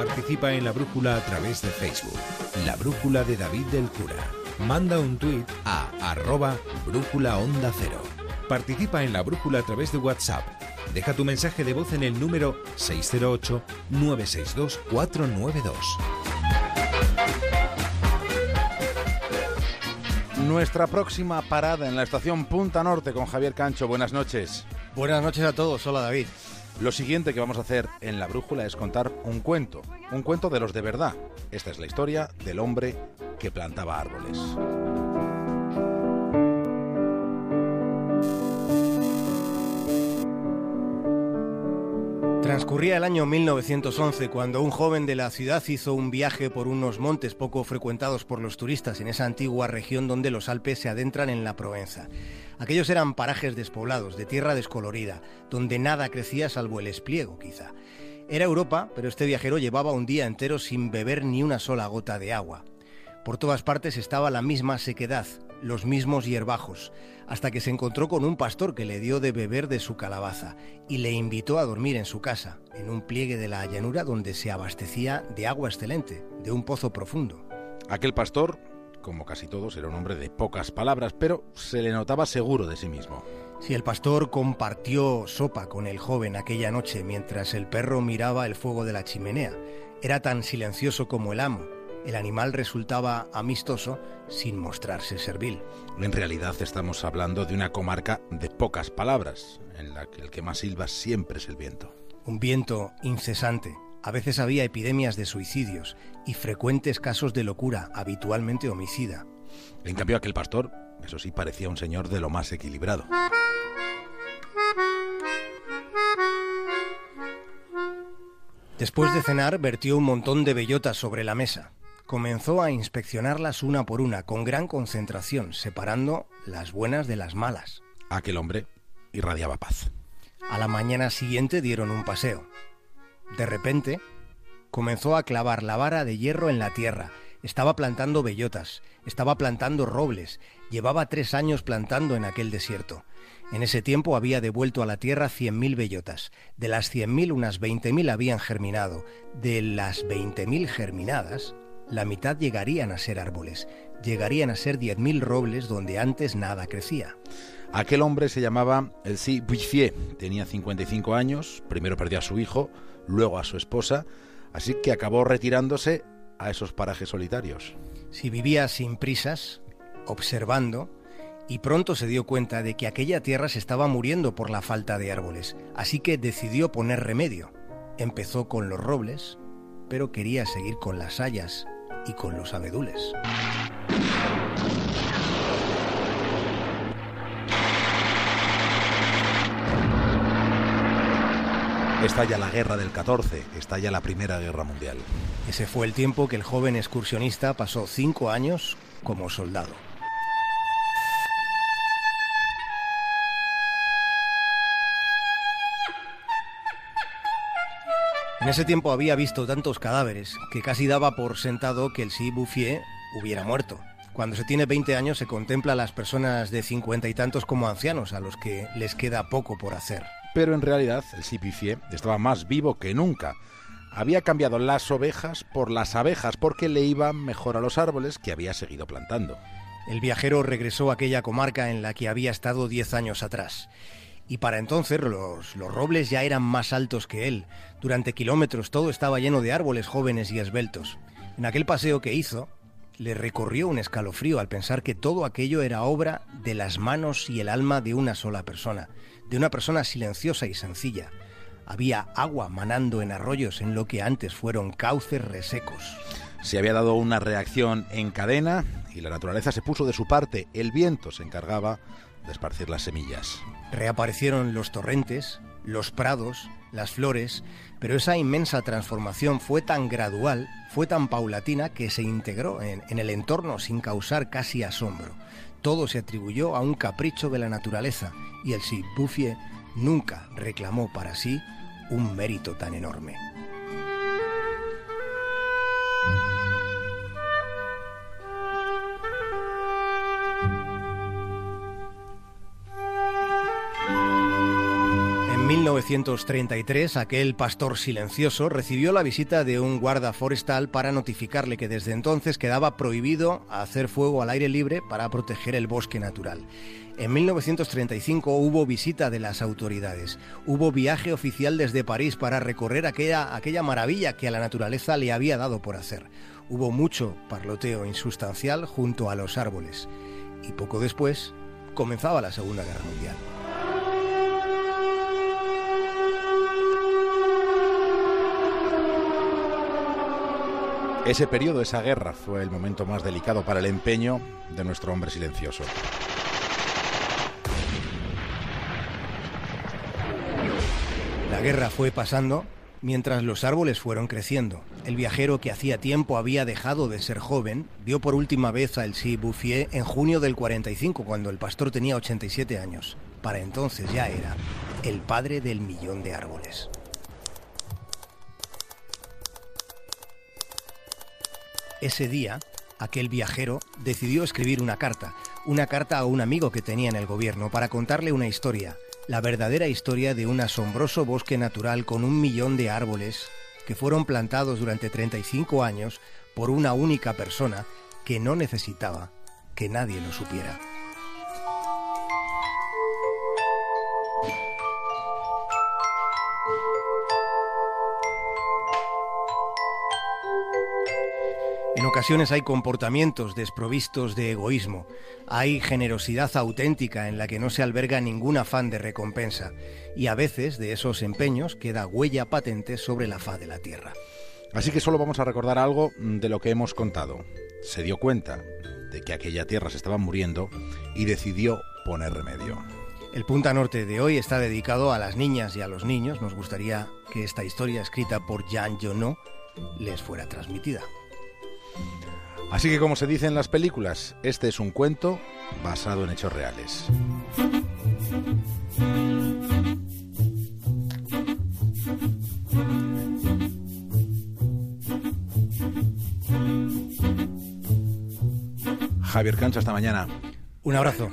Participa en la brújula a través de Facebook. La brújula de David del Cura. Manda un tuit a arroba brújula onda cero. Participa en la brújula a través de WhatsApp. Deja tu mensaje de voz en el número 608-962-492. Nuestra próxima parada en la estación Punta Norte con Javier Cancho. Buenas noches. Buenas noches a todos. Hola David. Lo siguiente que vamos a hacer en la brújula es contar un cuento, un cuento de los de verdad. Esta es la historia del hombre que plantaba árboles. Transcurría el año 1911 cuando un joven de la ciudad hizo un viaje por unos montes poco frecuentados por los turistas en esa antigua región donde los Alpes se adentran en la Provenza. Aquellos eran parajes despoblados, de tierra descolorida, donde nada crecía salvo el espliego, quizá. Era Europa, pero este viajero llevaba un día entero sin beber ni una sola gota de agua. Por todas partes estaba la misma sequedad, los mismos hierbajos, hasta que se encontró con un pastor que le dio de beber de su calabaza y le invitó a dormir en su casa, en un pliegue de la llanura donde se abastecía de agua excelente, de un pozo profundo. Aquel pastor, como casi todos, era un hombre de pocas palabras, pero se le notaba seguro de sí mismo. Si el pastor compartió sopa con el joven aquella noche mientras el perro miraba el fuego de la chimenea, era tan silencioso como el amo, el animal resultaba amistoso sin mostrarse servil. En realidad estamos hablando de una comarca de pocas palabras, en la que el que más silba siempre es el viento. Un viento incesante. A veces había epidemias de suicidios y frecuentes casos de locura, habitualmente homicida. En cambio aquel pastor, eso sí, parecía un señor de lo más equilibrado. Después de cenar, vertió un montón de bellotas sobre la mesa comenzó a inspeccionarlas una por una, con gran concentración, separando las buenas de las malas. Aquel hombre irradiaba paz. A la mañana siguiente dieron un paseo. De repente, comenzó a clavar la vara de hierro en la tierra. Estaba plantando bellotas, estaba plantando robles, llevaba tres años plantando en aquel desierto. En ese tiempo había devuelto a la tierra 100.000 bellotas. De las 100.000, unas 20.000 habían germinado. De las 20.000 germinadas, la mitad llegarían a ser árboles, llegarían a ser 10.000 robles donde antes nada crecía. Aquel hombre se llamaba Elsie Buifier, tenía 55 años, primero perdió a su hijo, luego a su esposa, así que acabó retirándose a esos parajes solitarios. Si vivía sin prisas, observando, y pronto se dio cuenta de que aquella tierra se estaba muriendo por la falta de árboles, así que decidió poner remedio. Empezó con los robles, pero quería seguir con las hayas y con los abedules. Estalla la guerra del 14, estalla la Primera Guerra Mundial. Ese fue el tiempo que el joven excursionista pasó cinco años como soldado. En ese tiempo había visto tantos cadáveres que casi daba por sentado que el Sí Bouffier hubiera muerto. Cuando se tiene 20 años se contempla a las personas de 50 y tantos como ancianos a los que les queda poco por hacer. Pero en realidad el Bouffier estaba más vivo que nunca. Había cambiado las ovejas por las abejas porque le iban mejor a los árboles que había seguido plantando. El viajero regresó a aquella comarca en la que había estado 10 años atrás y para entonces los, los, robles ya eran más altos que él. Durante kilómetros todo estaba lleno de árboles jóvenes y esbeltos. En aquel paseo que hizo, le recorrió un escalofrío al pensar que todo aquello era obra de las manos y el alma de una sola persona, de una persona silenciosa y sencilla. Había agua manando en arroyos en lo que antes fueron cauces resecos. Se había dado una reacción en cadena y la naturaleza se puso de su parte. El viento se encargaba de esparcir las semillas. Reaparecieron los torrentes, los prados, las flores, pero esa inmensa transformación fue tan gradual, fue tan paulatina que se integró en, el entorno sin causar casi asombro. Todo se atribuyó a un capricho de la naturaleza y el Sir Bouffier nunca reclamó para sí un mérito tan enorme. 1933, aquel pastor silencioso recibió la visita de un guarda forestal para notificarle que desde entonces quedaba prohibido hacer fuego al aire libre para proteger el bosque natural. En 1935 hubo visita de las autoridades, hubo viaje oficial desde París para recorrer aquella, aquella maravilla que a la naturaleza le había dado por hacer. Hubo mucho parloteo insustancial junto a los árboles. Y poco después comenzaba la Segunda Guerra Mundial. Ese periodo, esa guerra, fue el momento más delicado para el empeño de nuestro hombre silencioso. La guerra fue pasando mientras los árboles fueron creciendo. El viajero que hacía tiempo había dejado de ser joven vio por última vez a Elsie Bouffier en junio del 45, cuando el pastor tenía 87 años. Para entonces ya era el padre del millón de árboles. Ese día, aquel viajero decidió escribir una carta, una carta a un amigo que tenía en el gobierno para contarle una historia, la verdadera historia de un asombroso bosque natural con un millón de árboles que fueron plantados durante 35 años por una única persona que no necesitaba que nadie lo supiera. En ocasiones hay comportamientos desprovistos de egoísmo, hay generosidad auténtica en la que no se alberga ningún afán de recompensa, y a veces de esos empeños queda huella patente sobre la faz de la tierra. Así que solo vamos a recordar algo de lo que hemos contado. Se dio cuenta de que aquella tierra se estaba muriendo y decidió poner remedio. El Punta Norte de hoy está dedicado a las niñas y a los niños. Nos gustaría que esta historia escrita por Jean Jonot les fuera transmitida. Así que como se dice en las películas, este es un cuento basado en hechos reales. Javier Cancho, hasta mañana. Un abrazo.